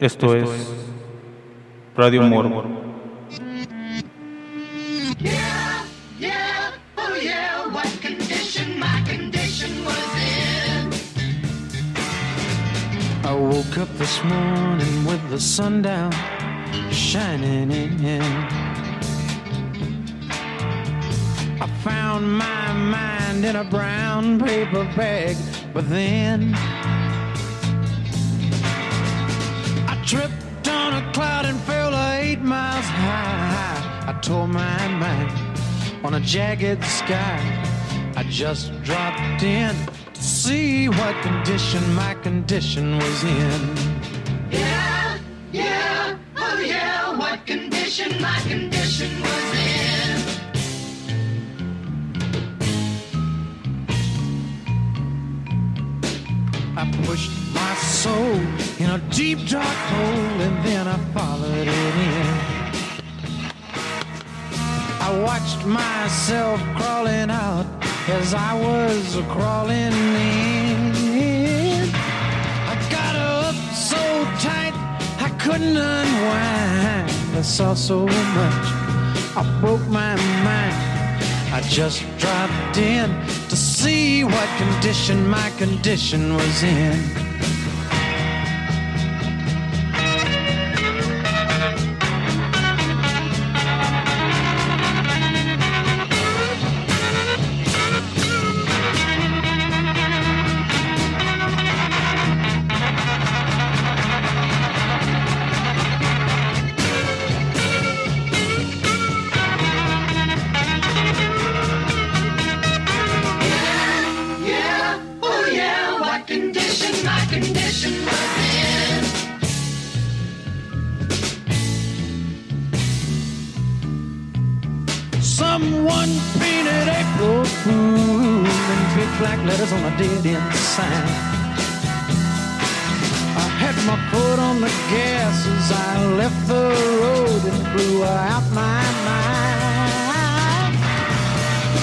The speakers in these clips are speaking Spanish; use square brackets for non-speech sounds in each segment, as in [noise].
Esto es Radio Morbo. Yeah, yeah, oh yeah, what condition my condition was in. I woke up this morning with the sun down shining in. I found my mind in a brown paper bag, but then tripped on a cloud and fell eight miles high. I tore my mind on a jagged sky. I just dropped in to see what condition my condition was in. Yeah, yeah, oh yeah, what condition my condition was in. I pushed my soul a deep dark hole and then I followed it in. I watched myself crawling out as I was crawling in. I got up so tight I couldn't unwind. I saw so much, I broke my mind. I just dropped in to see what condition my condition was in. Someone painted April Fool in big black letters on a dead end sign. I had my foot on the gas as I left the road and blew out my mind.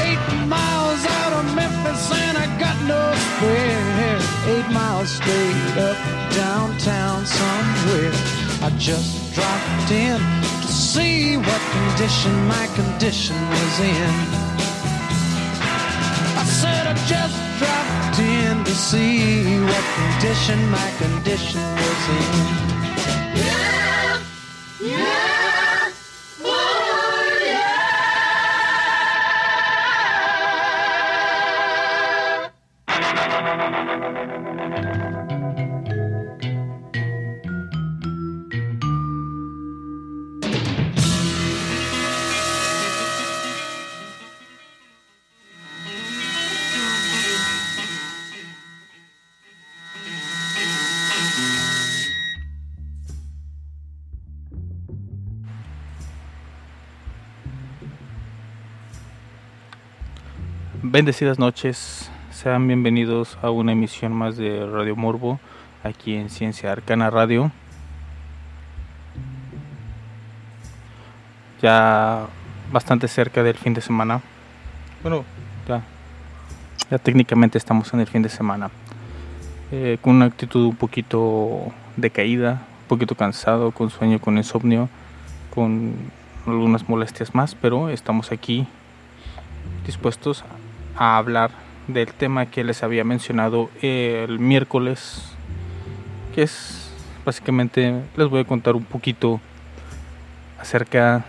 Eight miles out of Memphis and I got no spare. Eight miles straight up downtown somewhere. I just dropped in see what condition my condition was in. I said I just dropped in to see what condition my condition was in. Bendecidas noches, sean bienvenidos a una emisión más de Radio Morbo aquí en Ciencia Arcana Radio. Ya bastante cerca del fin de semana. Bueno, ya, ya técnicamente estamos en el fin de semana. Eh, con una actitud un poquito decaída, un poquito cansado, con sueño, con insomnio, con algunas molestias más, pero estamos aquí dispuestos a hablar del tema que les había mencionado el miércoles, que es básicamente les voy a contar un poquito acerca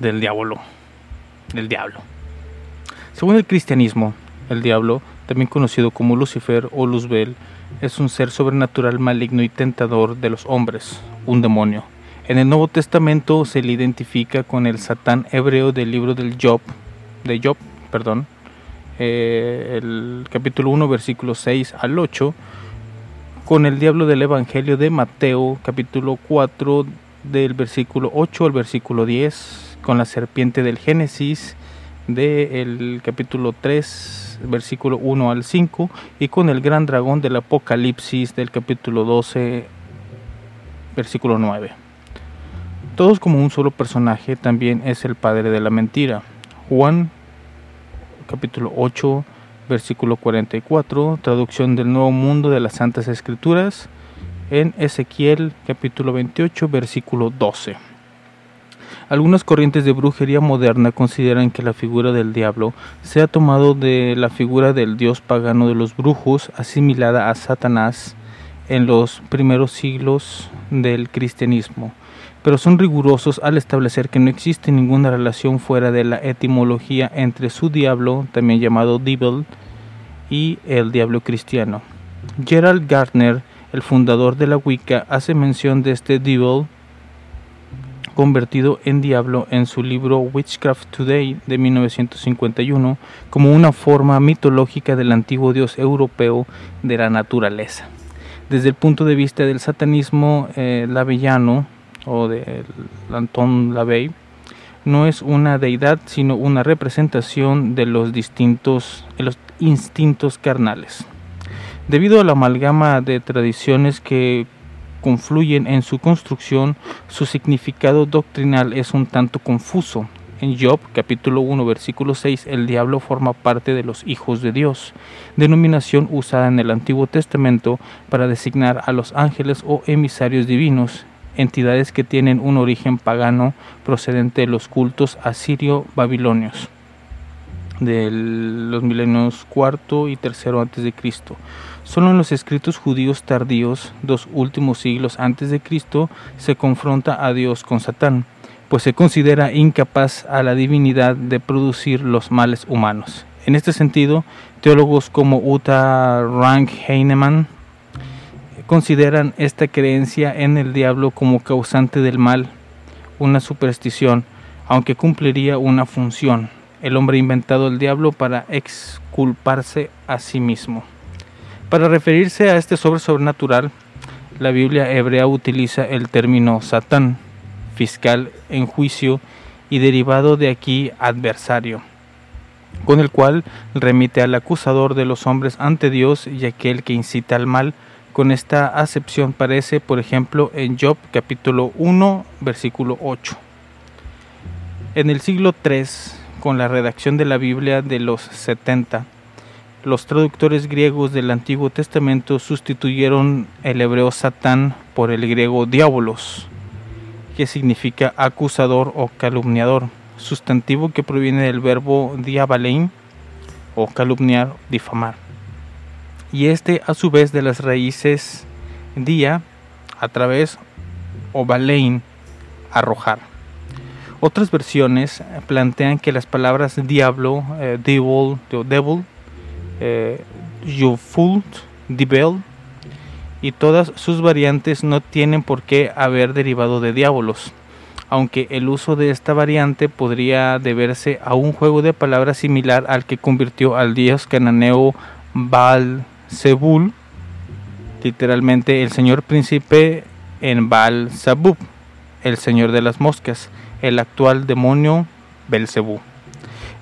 del diablo, del diablo. Según el cristianismo, el diablo, también conocido como Lucifer o Luzbel, es un ser sobrenatural maligno y tentador de los hombres, un demonio. En el Nuevo Testamento se le identifica con el Satán hebreo del libro del Job, de Job, perdón, eh, el capítulo 1, versículo 6 al 8, con el diablo del Evangelio de Mateo, capítulo 4, del versículo 8 al versículo 10, con la serpiente del Génesis, del capítulo 3, versículo 1 al 5, y con el gran dragón del Apocalipsis, del capítulo 12, versículo 9. Todos como un solo personaje también es el padre de la mentira. Juan capítulo 8 versículo 44, traducción del Nuevo Mundo de las Santas Escrituras en Ezequiel capítulo 28 versículo 12. Algunas corrientes de brujería moderna consideran que la figura del diablo se ha tomado de la figura del dios pagano de los brujos, asimilada a Satanás en los primeros siglos del cristianismo, pero son rigurosos al establecer que no existe ninguna relación fuera de la etimología entre su diablo, también llamado devil, y el diablo cristiano. Gerald Gardner, el fundador de la Wicca, hace mención de este devil convertido en diablo en su libro Witchcraft Today de 1951 como una forma mitológica del antiguo dios europeo de la naturaleza. Desde el punto de vista del satanismo eh, lavellano o de Anton Lavey, no es una deidad sino una representación de los distintos los instintos carnales. Debido a la amalgama de tradiciones que confluyen en su construcción, su significado doctrinal es un tanto confuso. En Job capítulo 1 versículo 6 el diablo forma parte de los hijos de Dios, denominación usada en el Antiguo Testamento para designar a los ángeles o emisarios divinos, entidades que tienen un origen pagano procedente de los cultos asirio-babilonios de los milenios cuarto y tercero antes de Cristo. Solo en los escritos judíos tardíos, dos últimos siglos antes de Cristo, se confronta a Dios con Satán, pues se considera incapaz a la divinidad de producir los males humanos. En este sentido, teólogos como Uta Rank Heinemann consideran esta creencia en el diablo como causante del mal, una superstición, aunque cumpliría una función. El hombre inventado el diablo para exculparse a sí mismo. Para referirse a este sobre sobrenatural, la Biblia hebrea utiliza el término Satán, fiscal en juicio y derivado de aquí adversario, con el cual remite al acusador de los hombres ante Dios y aquel que incita al mal. Con esta acepción parece, por ejemplo, en Job capítulo 1, versículo 8. En el siglo III, con la redacción de la Biblia de los 70, los traductores griegos del Antiguo Testamento sustituyeron el hebreo Satán por el griego diabolos, que significa acusador o calumniador, sustantivo que proviene del verbo diabalein o calumniar, difamar. Y este a su vez de las raíces dia, a través, o balein, arrojar. Otras versiones plantean que las palabras diablo, eh, devil, devil, eh, Jufult, Dibel y todas sus variantes no tienen por qué haber derivado de diabolos, aunque el uso de esta variante podría deberse a un juego de palabras similar al que convirtió al dios cananeo Baal Zebul, literalmente el señor príncipe, en Baal Zabub, el señor de las moscas, el actual demonio Belcebú.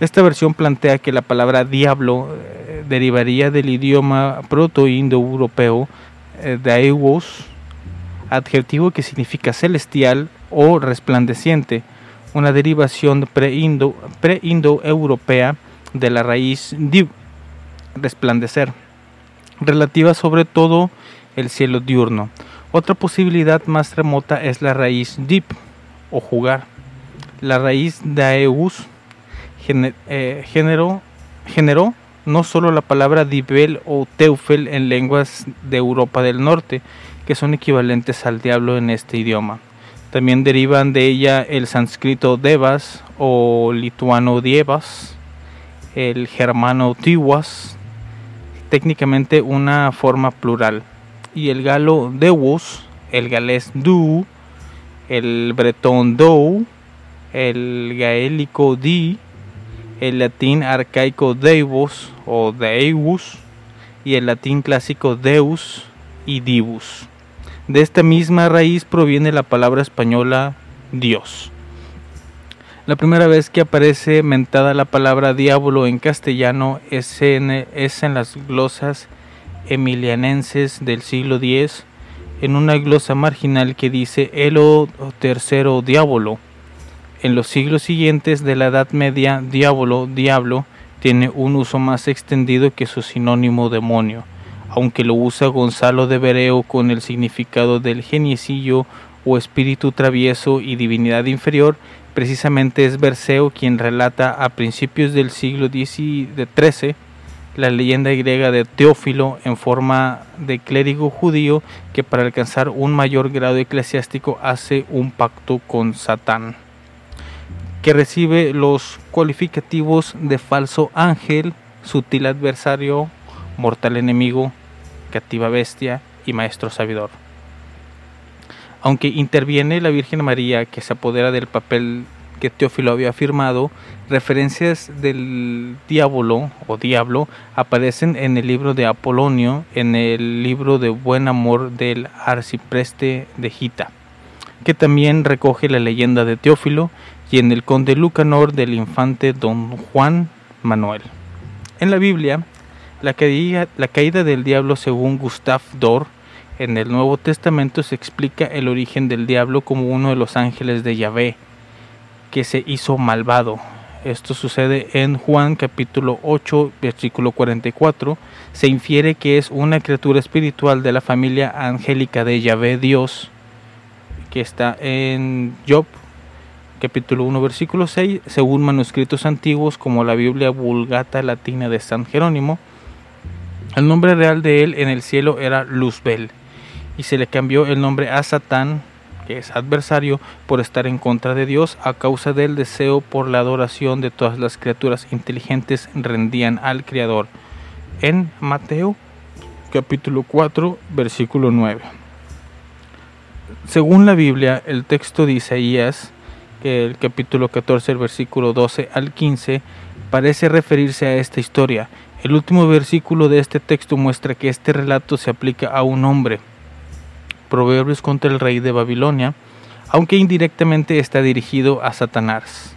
Esta versión plantea que la palabra diablo eh, derivaría del idioma proto-indoeuropeo eh, daewos, adjetivo que significa celestial o resplandeciente, una derivación pre-indo- pre-indoeuropea de la raíz div, resplandecer, relativa sobre todo el cielo diurno. Otra posibilidad más remota es la raíz dip o jugar. La raíz daeus gene- eh, generó, generó no solo la palabra dibel o teufel en lenguas de Europa del Norte, que son equivalentes al diablo en este idioma. También derivan de ella el sánscrito devas o lituano dievas, el germano tiwas, técnicamente una forma plural, y el galo deus, el galés du, el bretón dou, el gaélico di, el latín arcaico deivos o deus y el latín clásico deus y divus. De esta misma raíz proviene la palabra española Dios. La primera vez que aparece mentada la palabra diablo en castellano es en, las glosas emilianenses del siglo X, en una glosa marginal que dice Elo tercero diablo. En los siglos siguientes de la Edad Media, diablo, diablo, tiene un uso más extendido que su sinónimo demonio. aunque lo usa Gonzalo de Bereo con el significado del geniecillo o espíritu travieso y divinidad inferior, precisamente es Berceo quien relata a principios del siglo XIII la leyenda griega de Teófilo en forma de clérigo judío que para alcanzar un mayor grado eclesiástico hace un pacto con Satán, que recibe los cualificativos de falso ángel, sutil adversario, mortal enemigo, cativa bestia y maestro sabidor. Aunque interviene la Virgen María que se apodera del papel que Teófilo había afirmado, referencias del diablo o diablo aparecen en el libro de Apolonio, en el libro de Buen Amor del Arcipreste de Gita, que también recoge la leyenda de Teófilo, y en el Conde Lucanor del infante Don Juan Manuel. En la Biblia, la caída, la caída del diablo según Gustav Dor en el Nuevo Testamento se explica el origen del diablo como uno de los ángeles de Yahvé, que se hizo malvado. Esto sucede en Juan capítulo 8, versículo 44. Se infiere que es una criatura espiritual de la familia angélica de Yahvé Dios, que está en Job capítulo 1, versículo 6, según manuscritos antiguos como la Biblia Vulgata Latina de San Jerónimo. El nombre real de él en el cielo era Luzbel, y se le cambió el nombre a Satán, que es adversario, por estar en contra de Dios a causa del deseo por la adoración de todas las criaturas inteligentes rendían al Creador. En Mateo capítulo 4, versículo 9. Según la Biblia, el texto de Isaías el capítulo 14, el versículo 12 al 15, parece referirse a esta historia. El último versículo de este texto muestra que este relato se aplica a un hombre. Proverbios contra el rey de Babilonia, aunque indirectamente está dirigido a Satanás.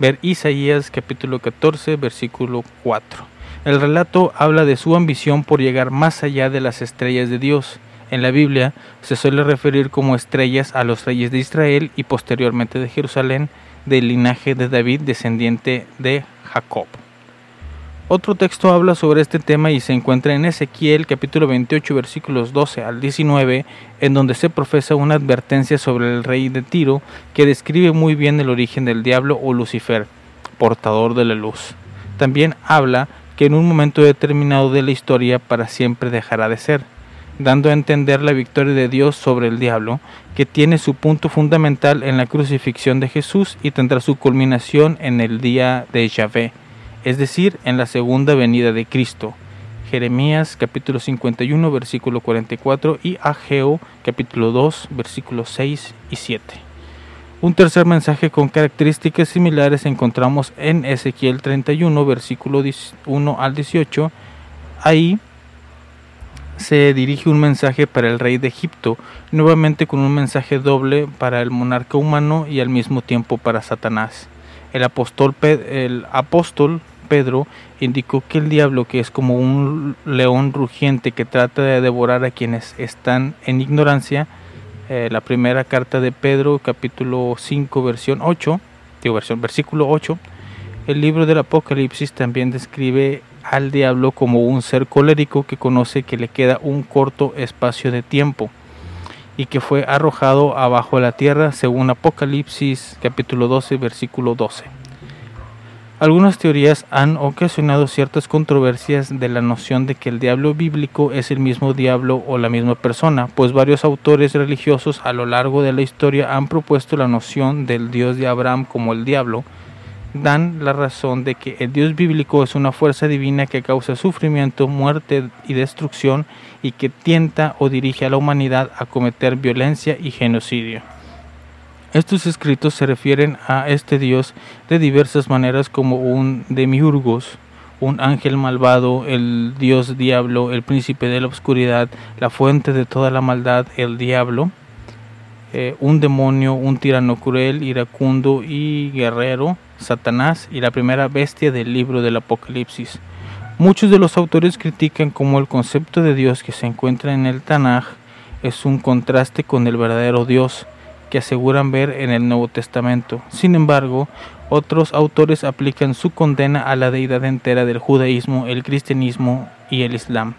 Ver Isaías capítulo 14, versículo 4. El relato habla de su ambición por llegar más allá de las estrellas de Dios en la Biblia se suele referir como estrellas a los reyes de Israel y posteriormente de Jerusalén del linaje de David, descendiente de Jacob. Otro texto habla sobre este tema y se encuentra en Ezequiel capítulo 28 versículos 12 al 19, en donde se profesa una advertencia sobre el rey de Tiro que describe muy bien el origen del diablo o Lucifer, portador de la luz. También habla que en un momento determinado de la historia para siempre dejará de ser dando a entender la victoria de Dios sobre el diablo, que tiene su punto fundamental en la crucifixión de Jesús y tendrá su culminación en el día de Yahvé, es decir, en la segunda venida de Cristo. Jeremías capítulo 51 versículo 44 y Ageo capítulo 2 versículos 6 y 7. Un tercer mensaje con características similares encontramos en Ezequiel 31 versículo 1 al 18. Ahí se dirige un mensaje para el rey de Egipto, nuevamente con un mensaje doble para el monarca humano y al mismo tiempo para Satanás. El apóstol, el apóstol Pedro indicó que el diablo, que es como un león rugiente que trata de devorar a quienes están en ignorancia, eh, la primera carta de Pedro, capítulo 5, versión 8, digo, versión, versículo 8, el libro del Apocalipsis también describe al diablo como un ser colérico que conoce que le queda un corto espacio de tiempo y que fue arrojado abajo de la tierra según Apocalipsis capítulo 12 versículo 12. Algunas teorías han ocasionado ciertas controversias de la noción de que el diablo bíblico es el mismo diablo o la misma persona, pues varios autores religiosos a lo largo de la historia han propuesto la noción del Dios de Abraham como el diablo, dan la razón de que el Dios bíblico es una fuerza divina que causa sufrimiento, muerte y destrucción y que tienta o dirige a la humanidad a cometer violencia y genocidio. Estos escritos se refieren a este Dios de diversas maneras como un demiurgos, un ángel malvado, el Dios diablo, el príncipe de la oscuridad, la fuente de toda la maldad, el diablo, eh, un demonio, un tirano cruel, iracundo y guerrero, Satanás y la primera bestia del libro del Apocalipsis. Muchos de los autores critican cómo el concepto de Dios que se encuentra en el Tanaj es un contraste con el verdadero Dios que aseguran ver en el Nuevo Testamento. Sin embargo, otros autores aplican su condena a la deidad entera del judaísmo, el cristianismo y el islam.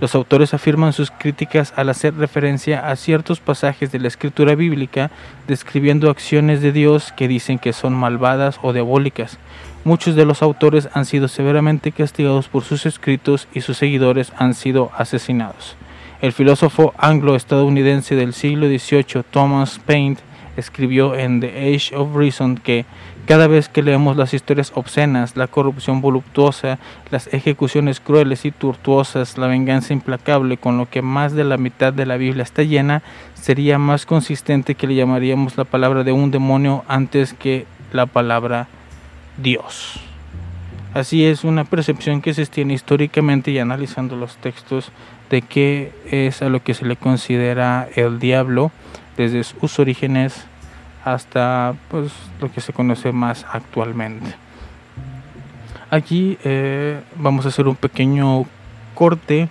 Los autores afirman sus críticas al hacer referencia a ciertos pasajes de la escritura bíblica describiendo acciones de Dios que dicen que son malvadas o diabólicas. Muchos de los autores han sido severamente castigados por sus escritos y sus seguidores han sido asesinados. El filósofo anglo-estadounidense del siglo XVIII, Thomas Paine, escribió en The Age of Reason que cada vez que leemos las historias obscenas, la corrupción voluptuosa, las ejecuciones crueles y tortuosas, la venganza implacable, con lo que más de la mitad de la Biblia está llena, sería más consistente que le llamaríamos la palabra de un demonio antes que la palabra Dios. Así es una percepción que se tiene históricamente y analizando los textos de qué es a lo que se le considera el diablo desde sus orígenes hasta pues, lo que se conoce más actualmente. Aquí eh, vamos a hacer un pequeño corte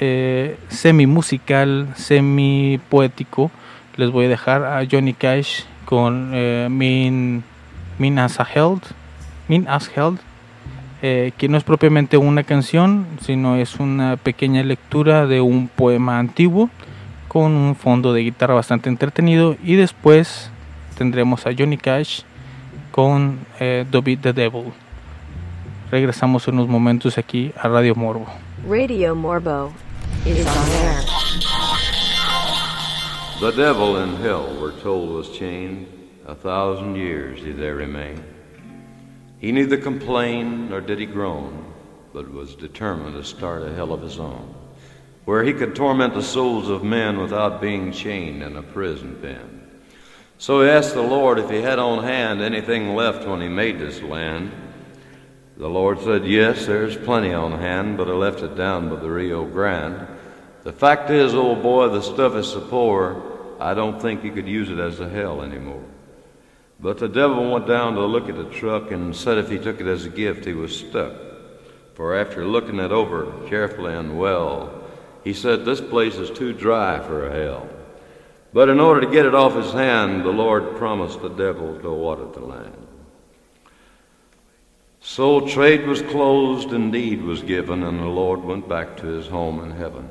eh, semi musical, semi poético. Les voy a dejar a Johnny Cash con eh, Min, Min As a Held, Min As Held, eh, que no es propiamente una canción, sino es una pequeña lectura de un poema antiguo con un fondo de guitarra bastante entretenido y después tendremos a Johnny Cash con eh, The Beat the Devil. Regresamos en unos momentos aquí a Radio Morbo. Radio Morbo is on air. The devil in hell, we're told, was chained. A thousand years he there remained. He neither complained nor did he groan, but was determined to start a hell of his own, where he could torment the souls of men without being chained in a prison pen. So he asked the Lord if he had on hand anything left when he made this land. The Lord said, Yes, there's plenty on hand, but I left it down by the Rio Grande. The fact is, old boy, the stuff is so poor, I don't think you could use it as a hell anymore. But the devil went down to look at the truck and said if he took it as a gift, he was stuck. For after looking it over carefully and well, he said, This place is too dry for a hell. But in order to get it off his hand, the Lord promised the devil to water the land. So trade was closed and deed was given, and the Lord went back to his home in heaven.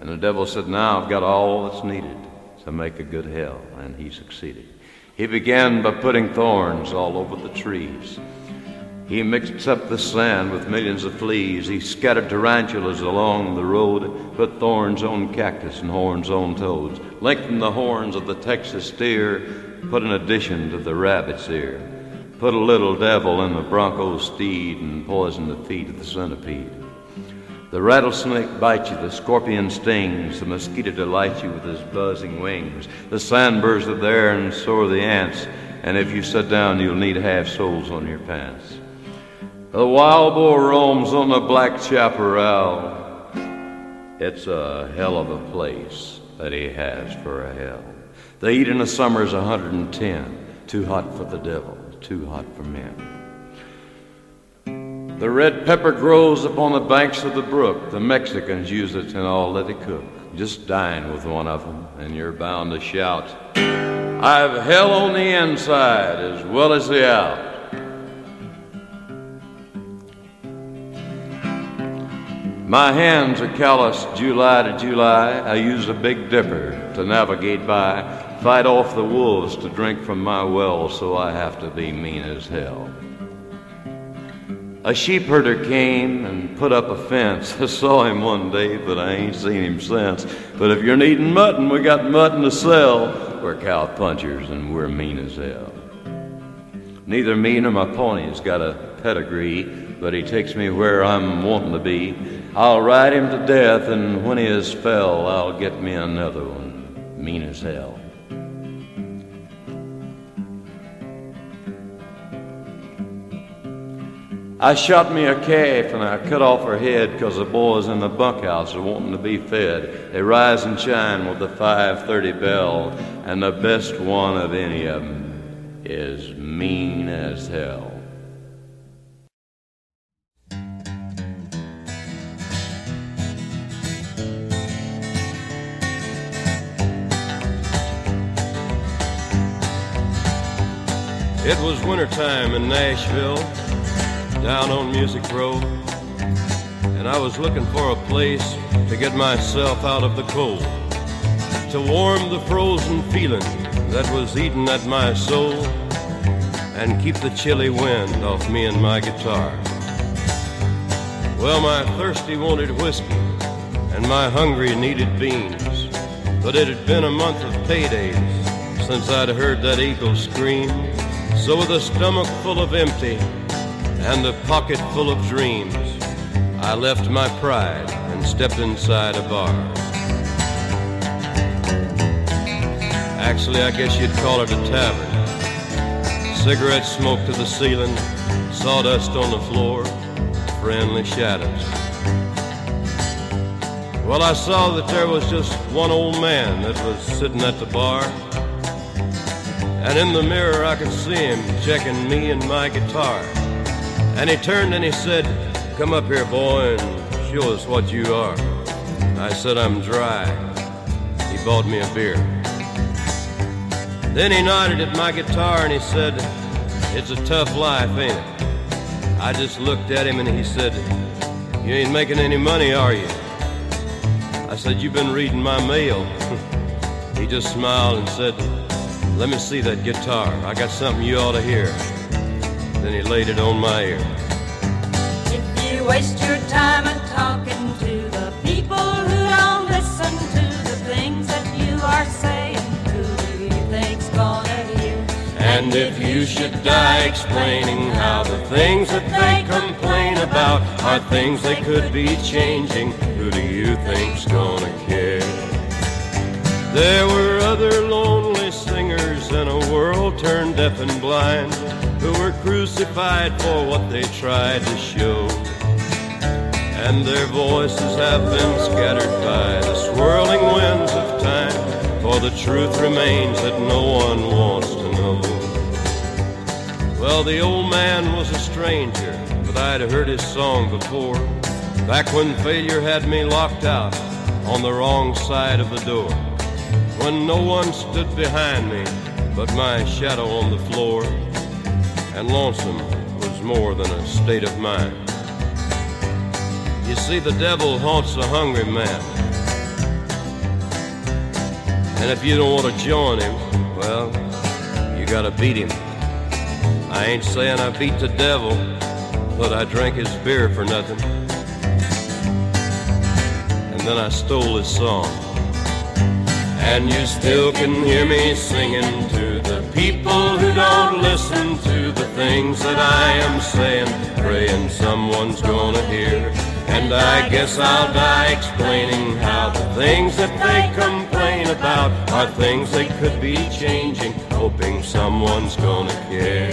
And the devil said, Now I've got all that's needed to make a good hell. And he succeeded. He began by putting thorns all over the trees. He mixed up the sand with millions of fleas. He scattered tarantulas along the road, put thorns on cactus and horns on toads, lengthened the horns of the Texas steer, put an addition to the rabbit's ear, put a little devil in the bronco steed, and poisoned the feet of the centipede. The rattlesnake bites you, the scorpion stings, the mosquito delights you with his buzzing wings. The sandburrs are there, and so are the ants. And if you sit down, you'll need half soles on your pants. The wild boar roams on the black chaparral. It's a hell of a place that he has for a hell. The heat in the summer is 110, too hot for the devil, too hot for men. The red pepper grows upon the banks of the brook. The Mexicans use it in all that they cook. Just dine with one of them, and you're bound to shout, I've hell on the inside as well as the out. My hands are calloused July to July. I use a big dipper to navigate by, fight off the wolves to drink from my well, so I have to be mean as hell. A sheepherder came and put up a fence. [laughs] I saw him one day, but I ain't seen him since. But if you're needing mutton, we got mutton to sell. We're cow punchers and we're mean as hell. Neither me nor my pony's got a pedigree, but he takes me where I'm wanting to be. I'll ride him to death, and when he is fell, I'll get me another one, mean as hell. I shot me a calf and I cut off her head 'cause the boys in the bunkhouse are wanting to be fed. They rise and shine with the 5:30 bell, and the best one of any of 'em is mean as hell. It was wintertime in Nashville, down on Music Row. and I was looking for a place to get myself out of the cold, to warm the frozen feeling that was eating at my soul, and keep the chilly wind off me and my guitar. Well, my thirsty wanted whiskey, and my hungry needed beans, but it had been a month of paydays since I'd heard that eagle scream. So with a stomach full of empty and a pocket full of dreams, I left my pride and stepped inside a bar. Actually, I guess you'd call it a tavern. Cigarette smoke to the ceiling, sawdust on the floor, friendly shadows. Well, I saw that there was just one old man that was sitting at the bar. And in the mirror, I could see him checking me and my guitar. And he turned and he said, Come up here, boy, and show us what you are. I said, I'm dry. He bought me a beer. Then he nodded at my guitar and he said, It's a tough life, ain't it? I just looked at him and he said, You ain't making any money, are you? I said, You've been reading my mail. [laughs] he just smiled and said, Let me see that guitar. I got something you ought to hear. Then he laid it on my ear. If you waste your time and talking to the people who don't listen to the things that you are saying, who do you think's gonna hear? And if you should die explaining how the things that they complain about are things they could be changing, who do you think's gonna care? There were other lonely singers in a world turned deaf and blind who were crucified for what they tried to show. And their voices have been scattered by the swirling winds of time, for the truth remains that no one wants to know. Well, the old man was a stranger, but I'd heard his song before, back when failure had me locked out on the wrong side of the door when no one stood behind me but my shadow on the floor, and lonesome was more than a state of mind. You see, the devil haunts a hungry man, and if you don't want to join him, well, you gotta beat him. I ain't saying I beat the devil, but I drank his beer for nothing. And then I stole his song. And you still can hear me singing to the people who don't listen to the things that I am saying, praying someone's gonna hear. And I guess I'll die explaining how the things that they complain about are things they could be changing, hoping someone's gonna care.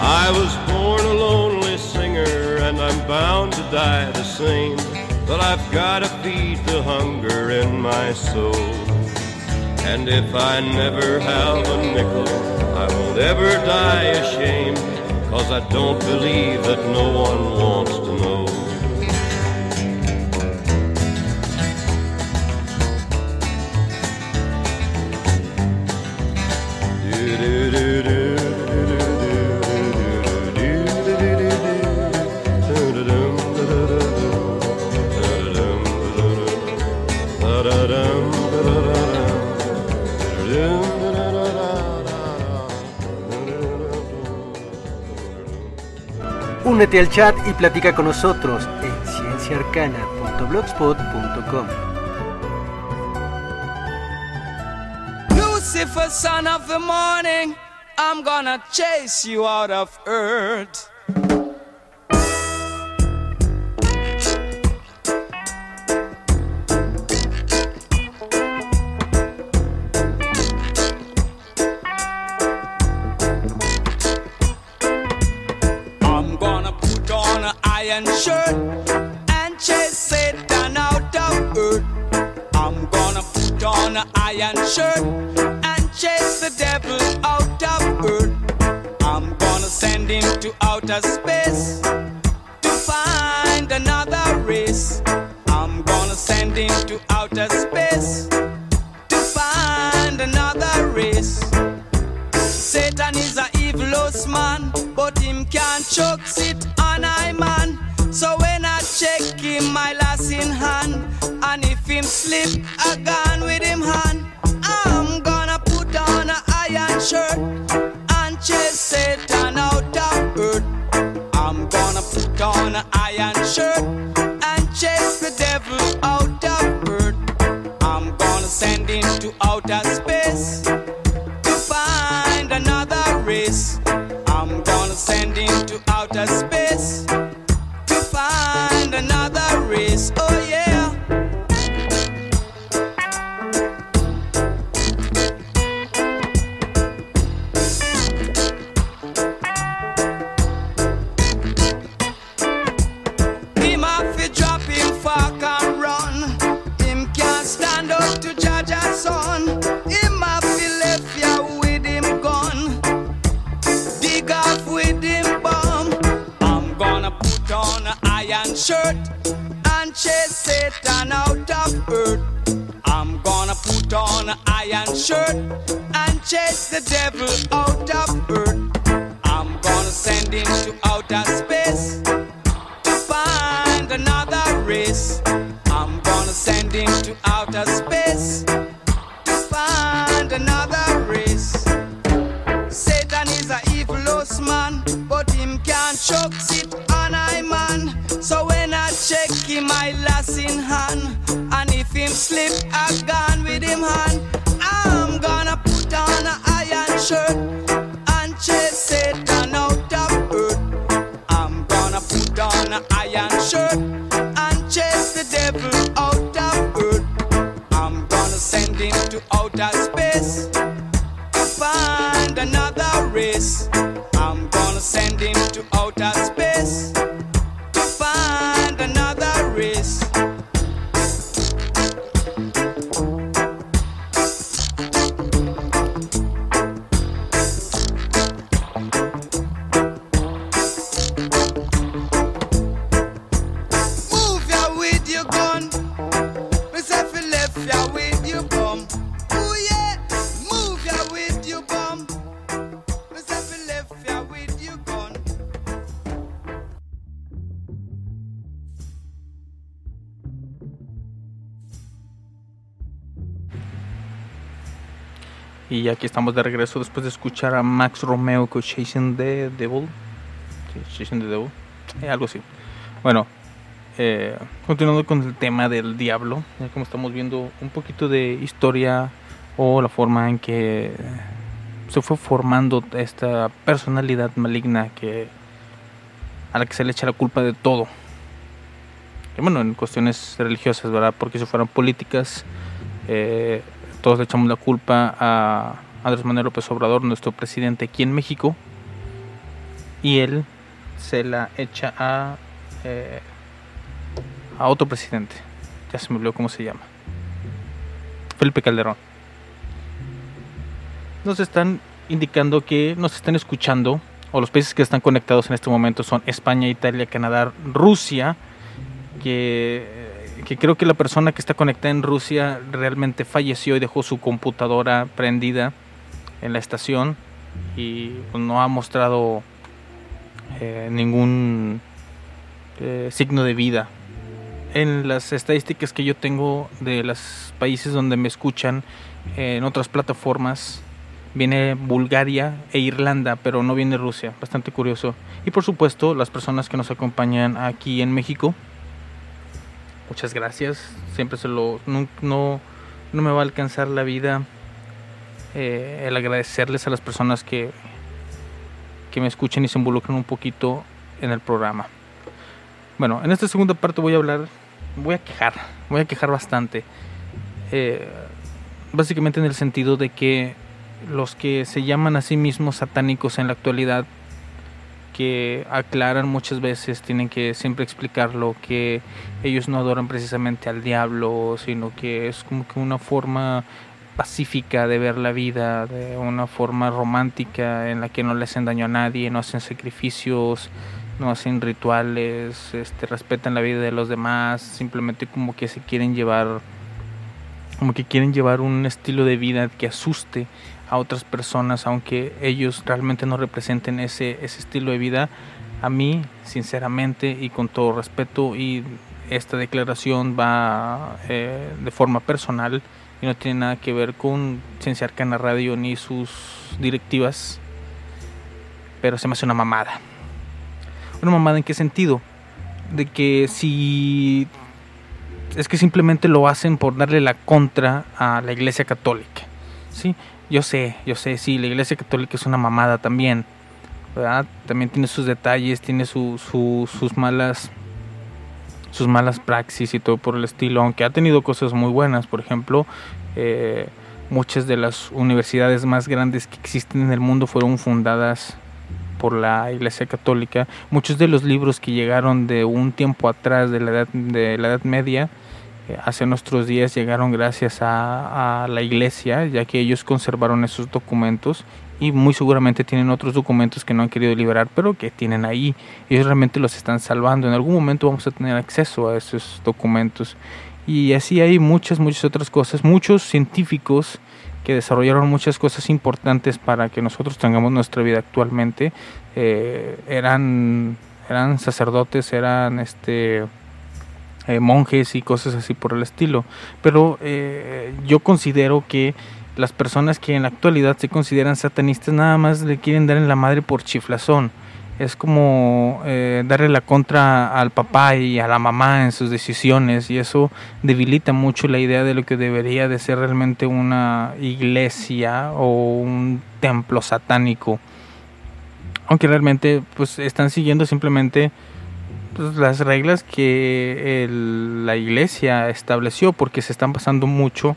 I was born a lonely singer and I'm bound to die the same. But I've gotta feed the hunger in my soul. And if I never have a nickel, I won't ever die ashamed. Cause I don't believe that no one wants Únete al chat y platica con nosotros en cienciaarcana.blogspot.com. Lucifer, son of the morning, I'm gonna chase you out of earth. Satan out of earth. I'm gonna put on an iron shirt Y aquí estamos de regreso después de escuchar a Max Romeo con Chasing the Devil. Sí, Chasing the Devil. Eh, algo así. Bueno, eh, continuando con el tema del diablo, ya como estamos viendo un poquito de historia o la forma en que se fue formando esta personalidad maligna que a la que se le echa la culpa de todo. Y bueno, en cuestiones religiosas, ¿verdad? Porque si fueran políticas, eh, todos le echamos la culpa a Andrés Manuel López Obrador, nuestro presidente aquí en México, y él se la echa a, eh, a otro presidente. Ya se me olvidó cómo se llama. Felipe Calderón. Nos están indicando que nos están escuchando, o los países que están conectados en este momento son España, Italia, Canadá, Rusia, que que creo que la persona que está conectada en Rusia realmente falleció y dejó su computadora prendida en la estación y pues, no ha mostrado eh, ningún eh, signo de vida. En las estadísticas que yo tengo de los países donde me escuchan en otras plataformas, viene Bulgaria e Irlanda, pero no viene Rusia. Bastante curioso. Y por supuesto, las personas que nos acompañan aquí en México muchas gracias. Siempre se lo. No, no, me va a alcanzar la vida eh, el agradecerles a las personas que, que me escuchen y se involucran un poquito en el programa. Bueno, en esta segunda parte voy a hablar. Voy a quejar. Voy a quejar bastante. Eh, básicamente en el sentido de que los que se llaman a sí mismos satánicos en la actualidad que aclaran muchas veces, tienen que siempre explicarlo, que ellos no adoran precisamente al diablo, sino que es como que una forma pacífica de ver la vida, de una forma romántica en la que no le hacen daño a nadie, no hacen sacrificios, no hacen rituales, este, respetan la vida de los demás, simplemente como que se quieren llevar, como que quieren llevar un estilo de vida que asuste a otras personas, aunque ellos realmente no representen ese, ese estilo de vida, a mí, sinceramente y con todo respeto y esta declaración va eh, de forma personal y no tiene nada que ver con Ciencia Arcana Radio ni sus directivas, pero se me hace una mamada. ¿Una mamada en qué sentido? De que si es que simplemente lo hacen por darle la contra a la Iglesia Católica. Sí, yo sé, yo sé, sí, la Iglesia Católica es una mamada también. ¿verdad? También tiene sus detalles, tiene su- su- sus malas sus malas praxis y todo por el estilo, aunque ha tenido cosas muy buenas, por ejemplo, eh, muchas de las universidades más grandes que existen en el mundo fueron fundadas por la Iglesia Católica. Muchos de los libros que llegaron de un tiempo atrás de la Edad, de la edad Media hacia nuestros días llegaron gracias a, a la Iglesia, ya que ellos conservaron esos documentos y muy seguramente tienen otros documentos que no han querido liberar, pero que tienen ahí. Ellos realmente los están salvando. En algún momento vamos a tener acceso a esos documentos. Y así hay muchas, muchas otras cosas. Muchos científicos que desarrollaron muchas cosas importantes para que nosotros tengamos nuestra vida actualmente eh, eran eran sacerdotes eran este eh, monjes y cosas así por el estilo. Pero eh, yo considero que las personas que en la actualidad se consideran satanistas nada más le quieren dar en la madre por chiflazón. Es como eh, darle la contra al papá y a la mamá en sus decisiones y eso debilita mucho la idea de lo que debería de ser realmente una iglesia o un templo satánico. Aunque realmente pues están siguiendo simplemente pues, las reglas que el- la iglesia estableció porque se están pasando mucho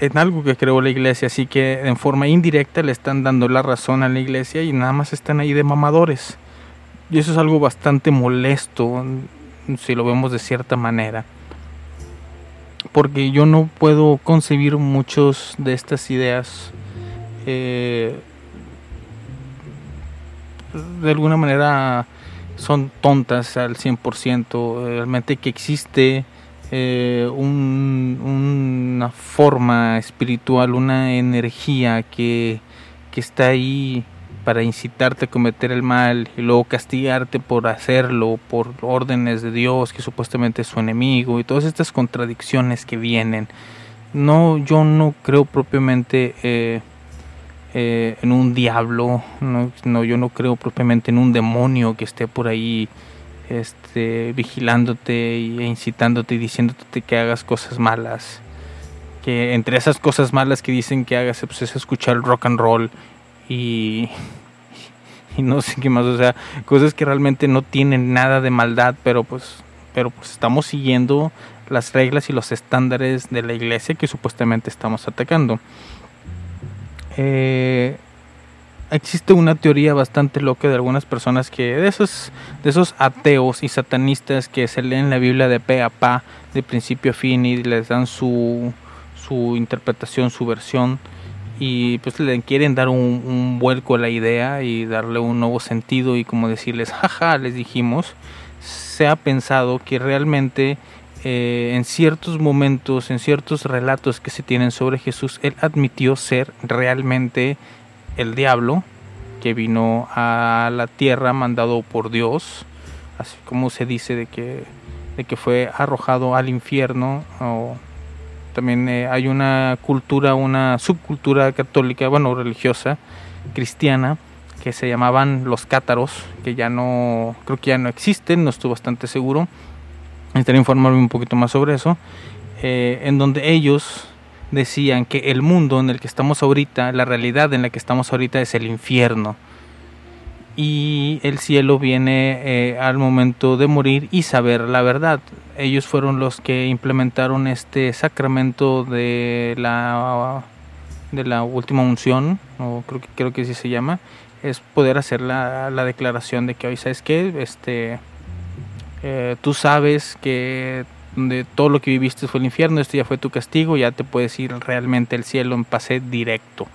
en algo que creó la iglesia, así que en forma indirecta le están dando la razón a la iglesia y nada más están ahí de mamadores. Y eso es algo bastante molesto, si lo vemos de cierta manera. Porque yo no puedo concebir muchos de estas ideas eh, de alguna manera son tontas al 100%. Realmente que existe eh, un- una forma espiritual, una energía que, que está ahí para incitarte a cometer el mal y luego castigarte por hacerlo, por órdenes de Dios, que supuestamente es su enemigo, y todas estas contradicciones que vienen. No, yo no creo propiamente eh, eh, en un diablo, no, no, yo no creo propiamente en un demonio que esté por ahí este, vigilándote e incitándote y diciéndote que hagas cosas malas. Que entre esas cosas malas que dicen que hagas pues, es escuchar rock and roll y, [laughs] y no sé qué más, o sea, cosas que realmente no tienen nada de maldad, pero pues, pero pues estamos siguiendo las reglas y los estándares de la iglesia que supuestamente estamos atacando. Eh, existe una teoría bastante loca de algunas personas que de esos de esos ateos y satanistas que se leen la Biblia de pe a pa de principio a fin y les dan su su interpretación su versión y pues le quieren dar un, un vuelco a la idea y darle un nuevo sentido y como decirles jaja les dijimos se ha pensado que realmente eh, en ciertos momentos, en ciertos relatos que se tienen sobre Jesús, él admitió ser realmente el diablo que vino a la tierra mandado por Dios, así como se dice de que, de que fue arrojado al infierno. También eh, hay una cultura, una subcultura católica, bueno, religiosa, cristiana, que se llamaban los cátaros, que ya no, creo que ya no existen, no estoy bastante seguro. Necesitaría informarme un poquito más sobre eso. eh, en donde ellos decían que el mundo en el que estamos ahorita, la realidad en la que estamos ahorita es el infierno. Y el cielo viene eh, al momento de morir y saber la verdad. Ellos fueron los que implementaron este sacramento de la de la última unción, o creo que creo que así se llama, es poder hacer la, la declaración de que hoy sabes que este eh, tú sabes que todo lo que viviste fue el infierno, esto ya fue tu castigo, ya te puedes ir realmente al cielo en pase directo.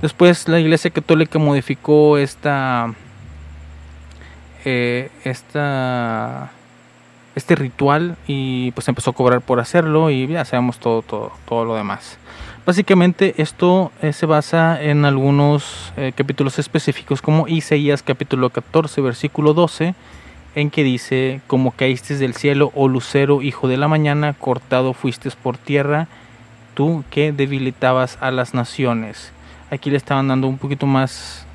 Después la Iglesia Católica modificó esta, eh, esta, este ritual y pues empezó a cobrar por hacerlo y ya sabemos todo, todo, todo lo demás. Básicamente esto eh, se basa en algunos capítulos específicos como Isaías capítulo 14 versículo 12 en que dice, como caíste del cielo, oh lucero, hijo de la mañana, cortado fuiste por tierra, tú que debilitabas a las naciones. Aquí le estaban dando un poquito más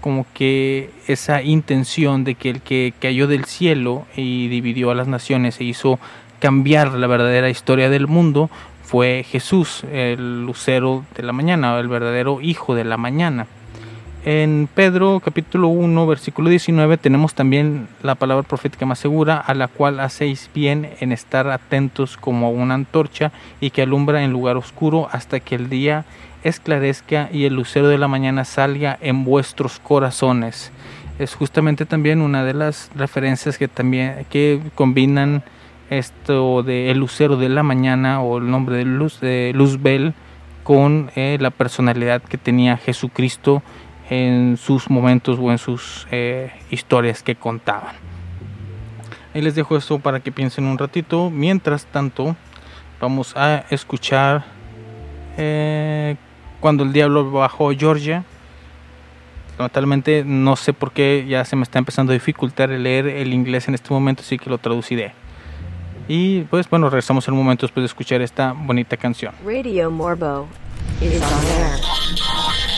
como que esa intención de que el que cayó del cielo y dividió a las naciones e hizo cambiar la verdadera historia del mundo fue Jesús, el lucero de la mañana, el verdadero hijo de la mañana. En Pedro capítulo 1 versículo 19 tenemos también la palabra profética más segura, a la cual hacéis bien en estar atentos como una antorcha y que alumbra en lugar oscuro hasta que el día esclarezca y el lucero de la mañana salga en vuestros corazones. Es justamente también una de las referencias que también que combinan esto de el lucero de la mañana o el nombre de luz de Luzbel con eh, la personalidad que tenía Jesucristo en sus momentos o en sus eh, historias que contaban. Ahí les dejo esto para que piensen un ratito. Mientras tanto, vamos a escuchar eh, cuando el diablo bajó Georgia. Lamentablemente no sé por qué ya se me está empezando a dificultar leer el inglés en este momento, así que lo traduciré. Y pues bueno, regresamos en un momento después de escuchar esta bonita canción. Radio Morbo is on air.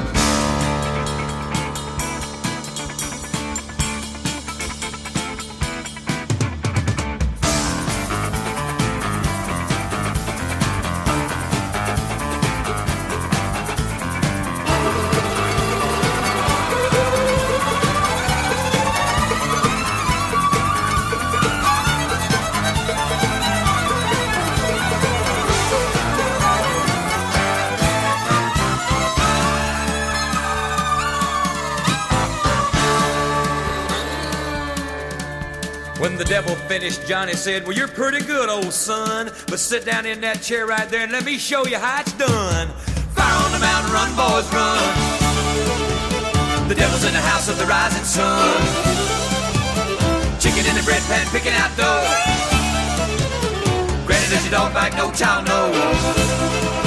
Finished, Johnny said, Well, you're pretty good, old son. But sit down in that chair right there and let me show you how it's done. Fire on the mountain, run, boys, run. The devil's in the house of the rising sun. Chicken in the bread pan, picking out dough. Granny, does your dog bite? No child, no.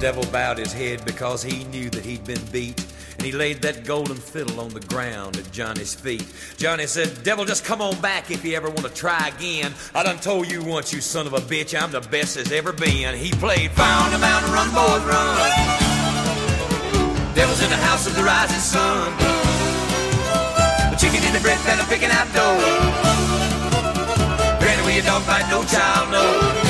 Devil bowed his head because he knew that he'd been beat. And he laid that golden fiddle on the ground at Johnny's feet. Johnny said, Devil, just come on back if you ever want to try again. I done told you once, you son of a bitch, I'm the best as ever been. He played on the Mountain, Run, Boys, Run. Devil's in the house of the rising sun. Chicken in the bread pan, picking out dough. Granny, will your dog bite? No child, no.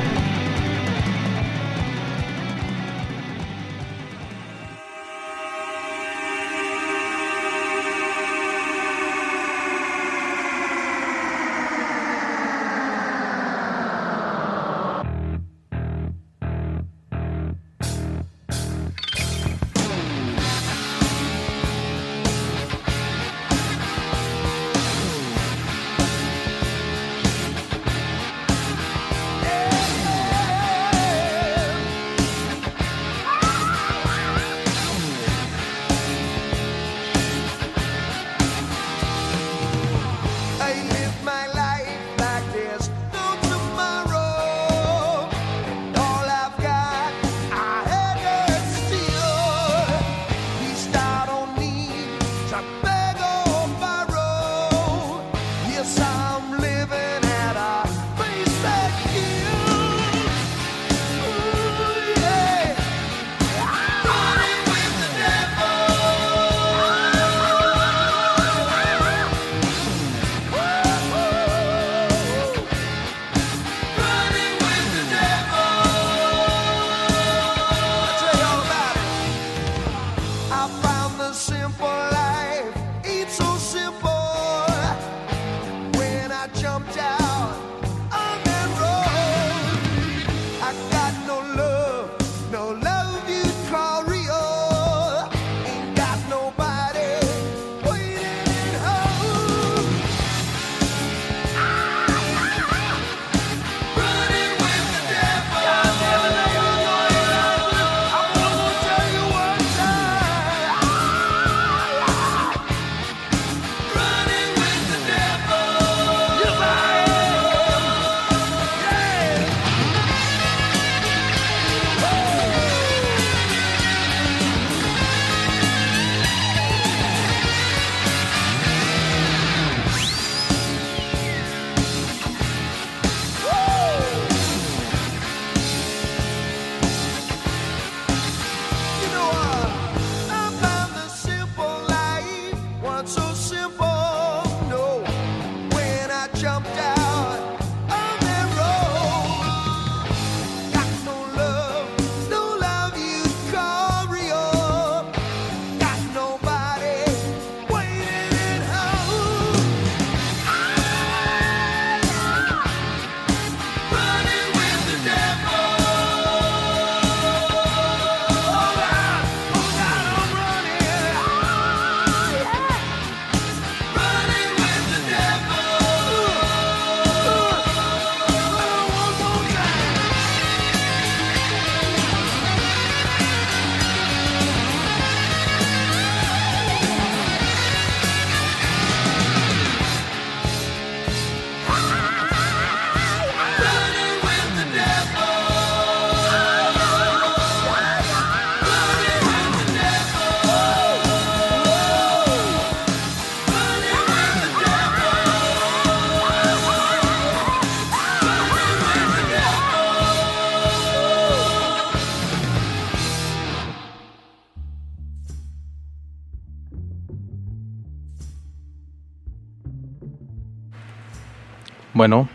Bueno,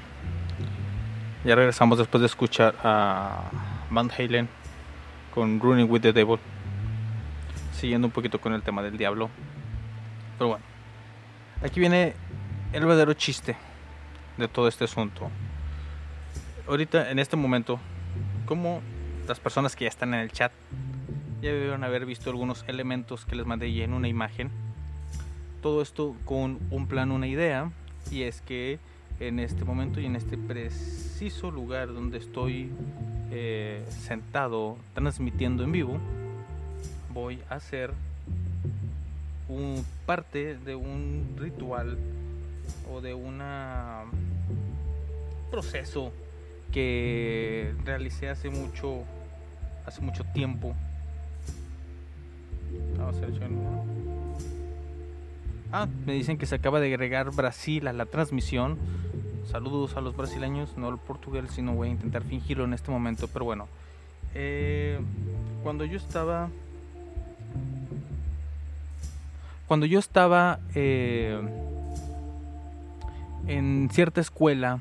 ya regresamos después de escuchar a Van Halen con Running with the Devil. Siguiendo un poquito con el tema del diablo. Pero bueno, aquí viene el verdadero chiste de todo este asunto. Ahorita, en este momento, como las personas que ya están en el chat ya debieron haber visto algunos elementos que les mandé en una imagen. Todo esto con un plan, una idea, y es que en este momento y en este preciso lugar donde estoy eh, sentado transmitiendo en vivo, voy a hacer un parte de un ritual o de una proceso que realicé hace mucho hace mucho tiempo Vamos a. Ah, me dicen que se acaba de agregar Brasil a la transmisión. Saludos a los brasileños, no al portugués, sino voy a intentar fingirlo en este momento. Pero bueno, eh, cuando yo estaba. Cuando yo estaba eh, en cierta escuela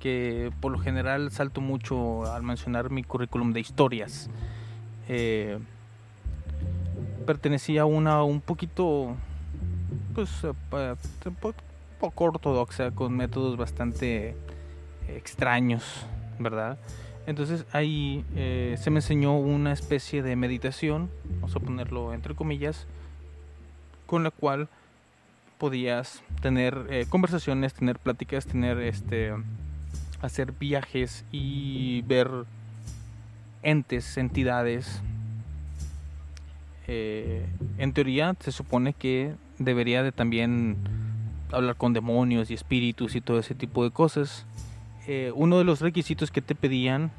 que por lo general salto mucho al mencionar mi currículum de historias. eh, pertenecía a una un poquito, pues, eh, pa- un po- poco ortodoxa, con métodos bastante extraños, ¿verdad? Entonces ahí eh, se me enseñó una especie de meditación, vamos a ponerlo entre comillas, con la cual podías tener eh, conversaciones, tener pláticas, tener este hacer viajes y ver entes, entidades. En teoría se supone que debería de también hablar con demonios y espíritus y todo ese tipo de cosas. Eh, uno de los requisitos que te pedían,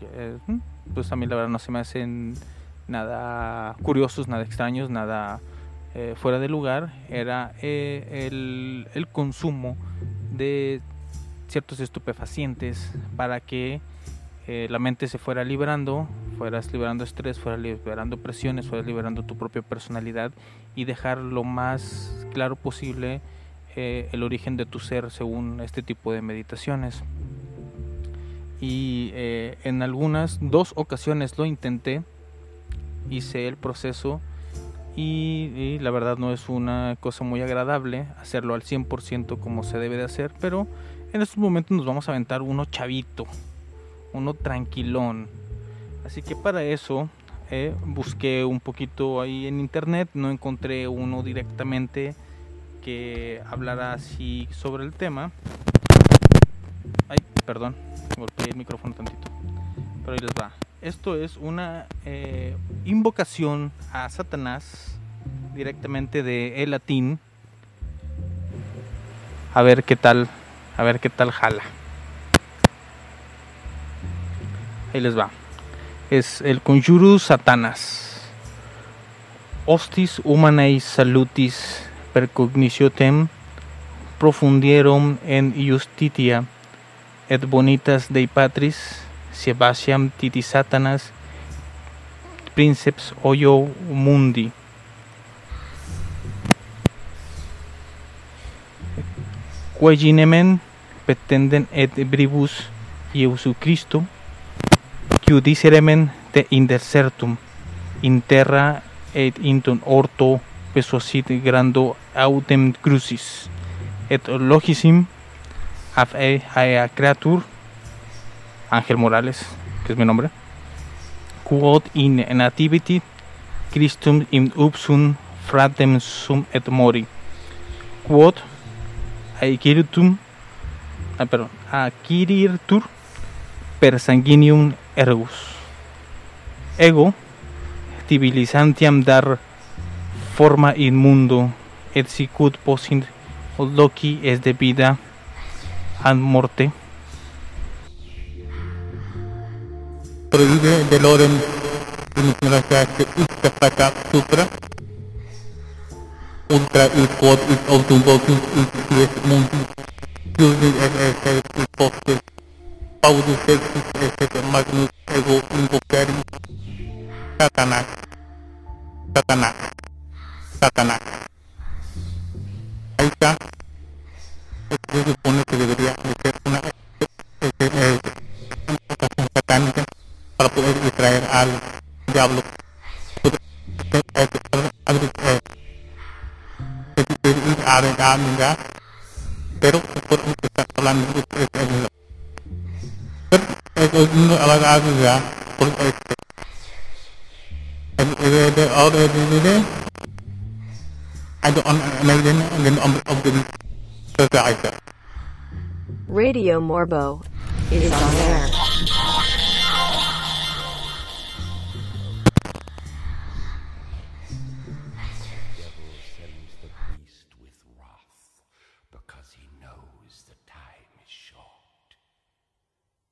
que, eh, pues a mí la verdad no se me hacen nada curiosos, nada extraños, nada eh, fuera de lugar, era eh, el, el consumo de ciertos estupefacientes para que eh, la mente se fuera liberando, fueras liberando estrés, fueras liberando presiones, fueras liberando tu propia personalidad y dejar lo más claro posible eh, el origen de tu ser según este tipo de meditaciones. Y eh, en algunas, dos ocasiones lo intenté, hice el proceso y, y la verdad no es una cosa muy agradable hacerlo al 100% como se debe de hacer, pero en estos momentos nos vamos a aventar uno chavito, uno tranquilón. Así que para eso eh, busqué un poquito ahí en internet, no encontré uno directamente que hablara así sobre el tema. Ay, perdón, golpeé el micrófono tantito. Pero ahí les va. Esto es una eh, invocación a Satanás directamente de el latín. A ver qué tal, a ver qué tal jala. Ahí les va. Es el Conjurus Satanas. Hostis humanae salutis percognitiotem profundierum en justitia et bonitas dei patris Sebastiam titi satanas princeps hoyo mundi Quaginemen petenden et bribus Iesu Christo Judiceremen de indesertum in terra et inton orto pesosit grando autem crucis. Et logisim af e a creatur Ángel Morales, que es mi nombre, quod in nativity Christum in upsum fratem sum et mori, quod aequiritum, ah, perdón, acquiritur per sanguinium ergus, ego tibilisantiam dar forma in mundo et sicut possit loci es de vida ad morte. Orden de Uttapata Supra Ultra il quod il autum vocus il quies mundi Juli et et sexus et et magnus ego invocari Satanas Satanas Satanas Ahí está se supone que debería una eh, eh, satánica para poder distraer al diablo. Pero por que está hablando este ahora de de I don't understand the number of the society. Radio Morbo is on air.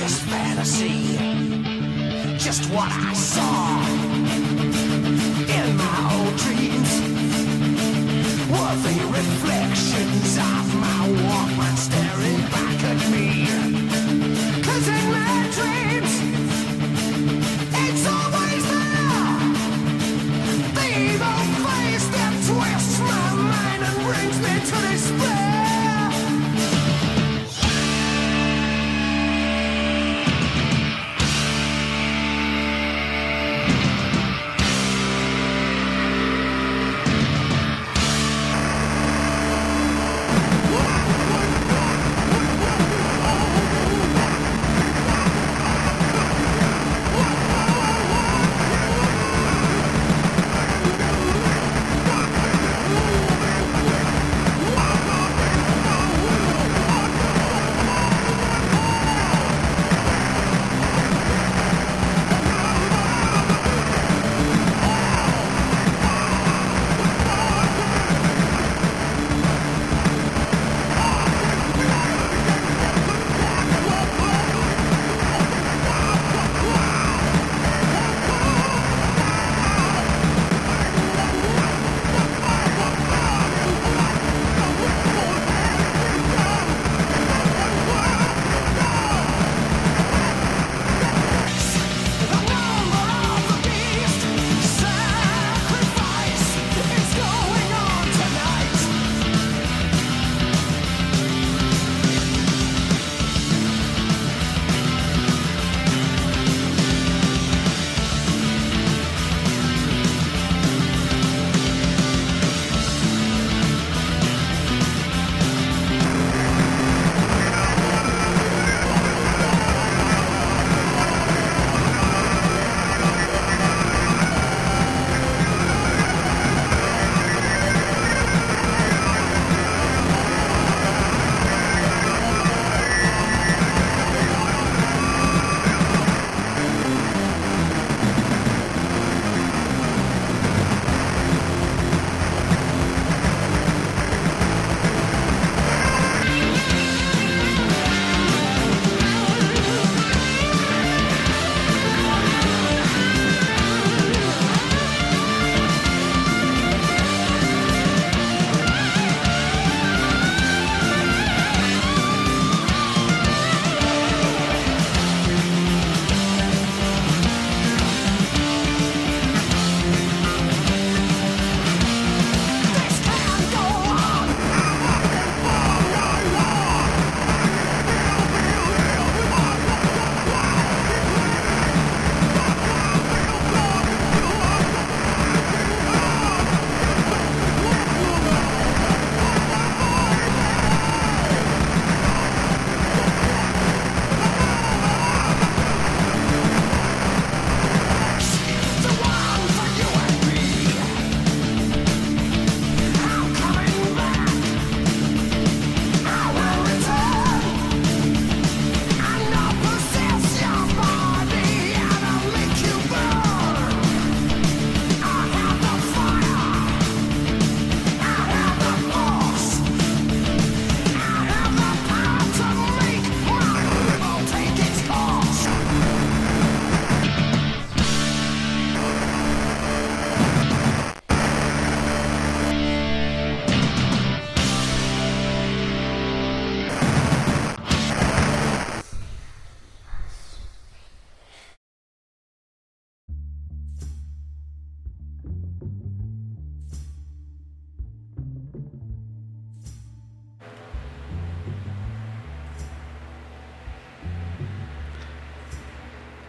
Just fantasy. Just what I saw in my old dreams were the reflections of my Walkman staring back at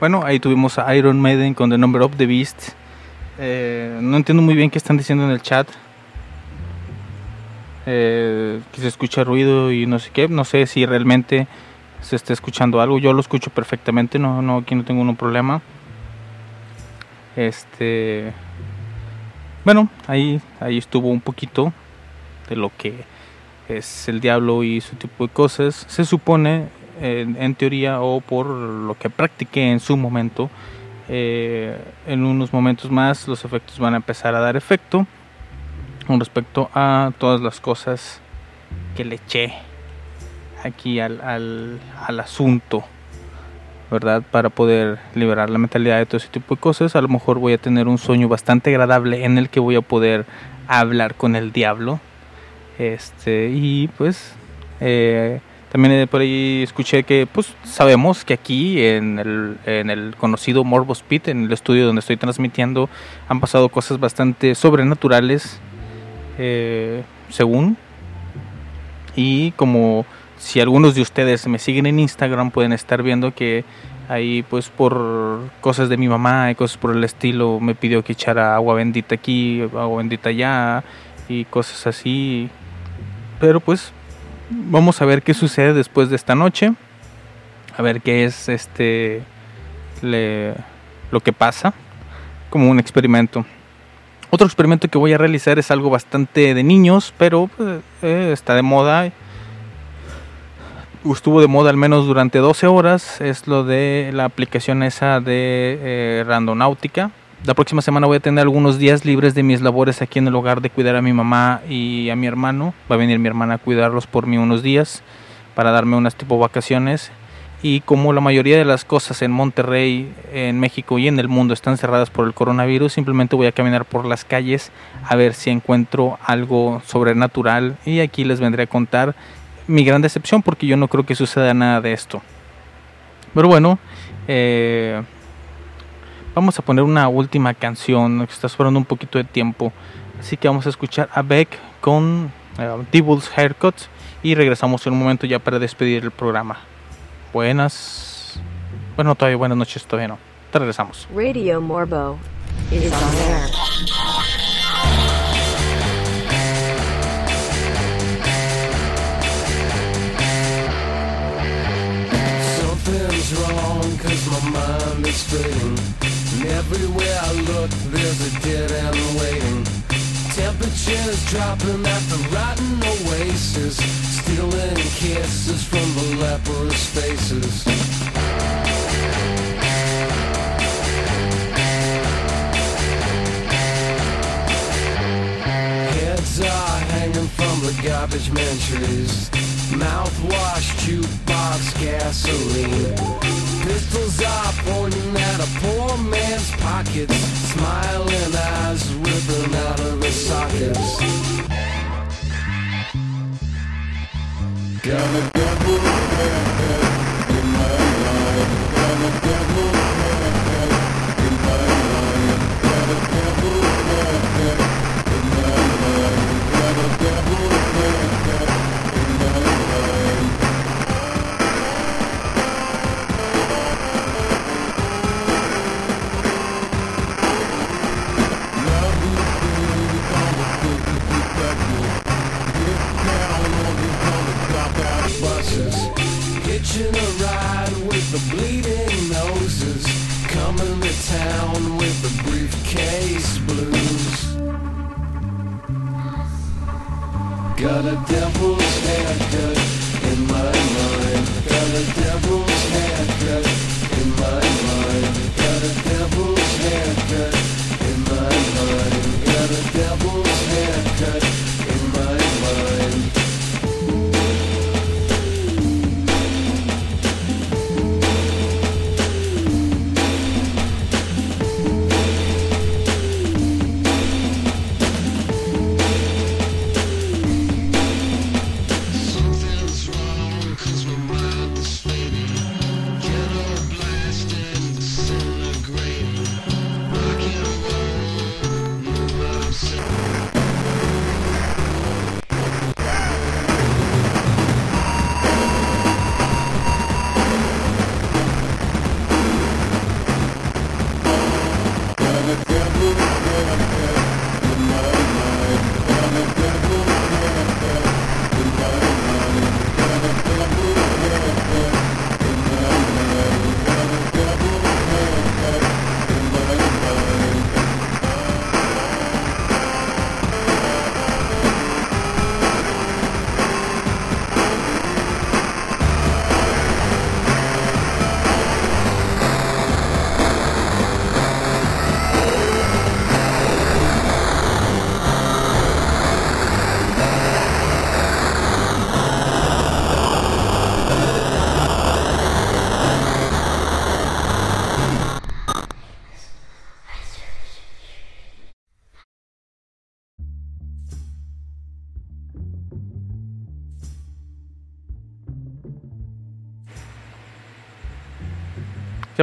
Bueno, ahí tuvimos a Iron Maiden con The Number of the Beast. Eh, no entiendo muy bien qué están diciendo en el chat. Eh, que se escucha ruido y no sé qué. No sé si realmente se está escuchando algo. Yo lo escucho perfectamente. No, no, aquí no tengo ningún problema. Este. Bueno, ahí, ahí estuvo un poquito de lo que es el diablo y su tipo de cosas. Se supone, en, teoría o por lo que practiqué en su momento, eh, en unos momentos más los efectos van a empezar a dar efecto con respecto a todas las cosas que le eché aquí al, al, al asunto. ¿verdad? Para poder liberar la mentalidad de todo ese tipo de cosas. A lo mejor voy a tener un sueño bastante agradable en el que voy a poder hablar con el diablo. Este, y pues eh, también eh, por ahí escuché que pues sabemos que aquí en el, en el conocido Morbos Pit, en el estudio donde estoy transmitiendo, han pasado cosas bastante sobrenaturales, eh, según. Y como si algunos de ustedes me siguen en Instagram pueden estar viendo que ahí pues por cosas de mi mamá y cosas por el estilo me pidió que echara agua bendita aquí, agua bendita allá y cosas así. Pero pues vamos a ver qué sucede después de esta noche. A ver qué es este le- lo que pasa como un experimento. Otro experimento que voy a realizar es algo bastante de niños, pero pues, eh, está de moda. Estuvo de moda al menos durante 12 horas. Es lo de la aplicación esa de eh, Randonáutica. La próxima semana voy a tener algunos días libres de mis labores aquí en el hogar de cuidar a mi mamá y a mi hermano. Va a venir mi hermana a cuidarlos por mí unos días para darme unas tipo vacaciones. Y como la mayoría de las cosas en Monterrey, en México y en el mundo están cerradas por el coronavirus, simplemente voy a caminar por las calles a ver si encuentro algo sobrenatural. Y aquí les vendré a contar mi gran decepción porque yo no creo que suceda nada de esto. Pero bueno, eh, vamos a poner una última canción que está sobrando un poquito de tiempo. Así que vamos a escuchar a Beck con eh, Devil's Haircut y regresamos en un momento ya para despedir el programa. Buenas. Bueno, todavía buenas noches, todavía no. Te regresamos. Radio Morbo is on air. Something's wrong cause my mind is fading Everywhere I look there's a dead end waiting. Temperatures dropping at the rotten oasis. Stealing kisses from the leprous faces. Heads are hanging from the garbage man trees. Mouthwash, jukebox, gasoline. Pistols are pointing at a poor man's pockets. Smiling eyes ripping out of the sockets. Got a devil haircut in my life. Got a Hitching a ride with the bleeding noses. Coming to town with the briefcase blues. Got a devil's haircut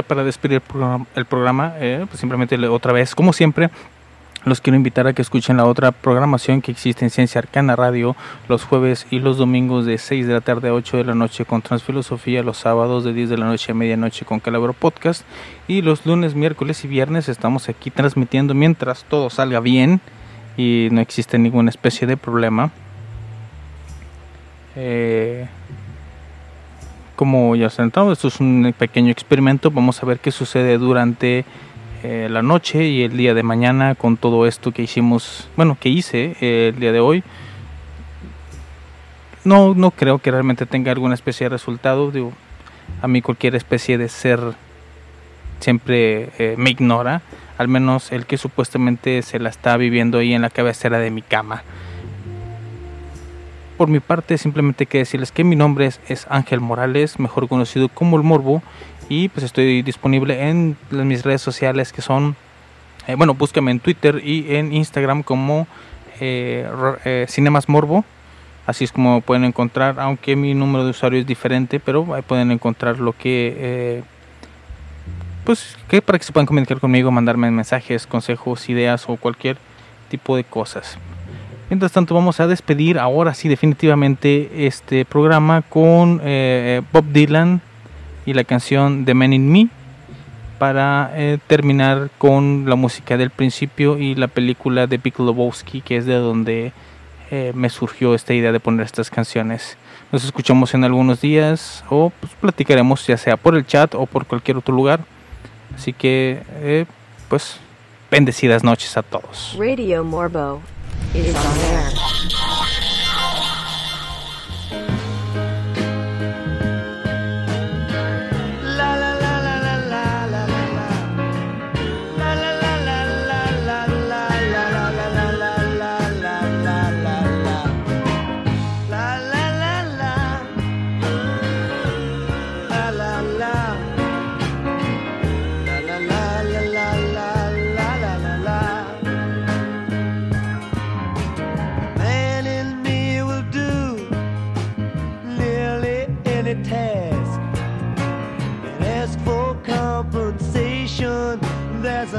para despedir el programa, el programa eh, pues simplemente le- otra vez, como siempre, los quiero invitar a que escuchen la otra programación que existe en Ciencia Arcana Radio los jueves y los domingos de 6 de la tarde a 8 de la noche con Transfilosofía, los sábados de 10 de la noche a medianoche con Calabro Podcast y los lunes, miércoles y viernes estamos aquí transmitiendo mientras todo salga bien y no existe ninguna especie de problema. Eh, como ya se han notado, esto es un pequeño experimento. Vamos a ver qué sucede durante eh, la noche y el día de mañana con todo esto que hicimos, bueno, que hice eh, el día de hoy. No, no creo que realmente tenga alguna especie de resultado. Digo, a mí cualquier especie de ser siempre eh, me ignora. Al menos el que supuestamente se la está viviendo ahí en la cabecera de mi cama. Por mi parte, simplemente hay que decirles que mi nombre es, Ángel Morales, mejor conocido como el Morbo, y pues estoy disponible en mis redes sociales que son, eh, bueno, búscame en Twitter y en Instagram como eh, eh, Cinemas Morbo, así es como pueden encontrar, aunque mi número de usuario es diferente, pero ahí pueden encontrar lo que, eh, pues, que para que se puedan comunicar conmigo, mandarme mensajes, consejos, ideas o cualquier tipo de cosas. Mientras tanto, vamos a despedir ahora sí definitivamente este programa con eh, Bob Dylan y la canción The Man in Me para eh, terminar con la música del principio y la película de Big Lebowski, que es de donde eh, me surgió esta idea de poner estas canciones. Nos escuchamos en algunos días o pues, platicaremos ya sea por el chat o por cualquier otro lugar. Así que, eh, pues, bendecidas noches a todos. Radio Morbo is on air.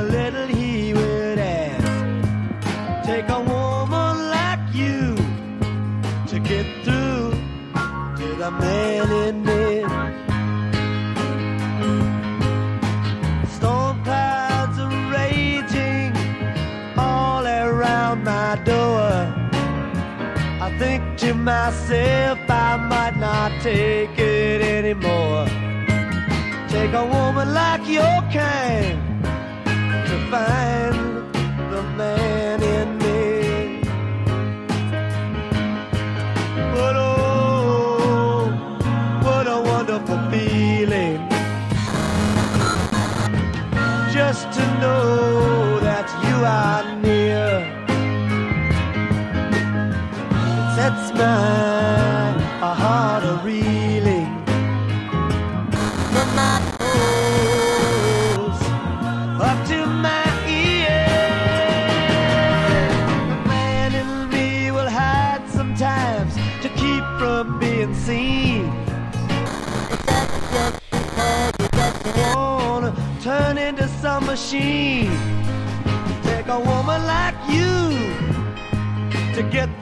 A little he would ask. Take a woman like you to get through to the man in me. Storm clouds are raging all around my door. I think to myself I might not take it anymore. Take a woman like your kind find the man in me. But oh, what a wonderful feeling just to know that you are near sets my get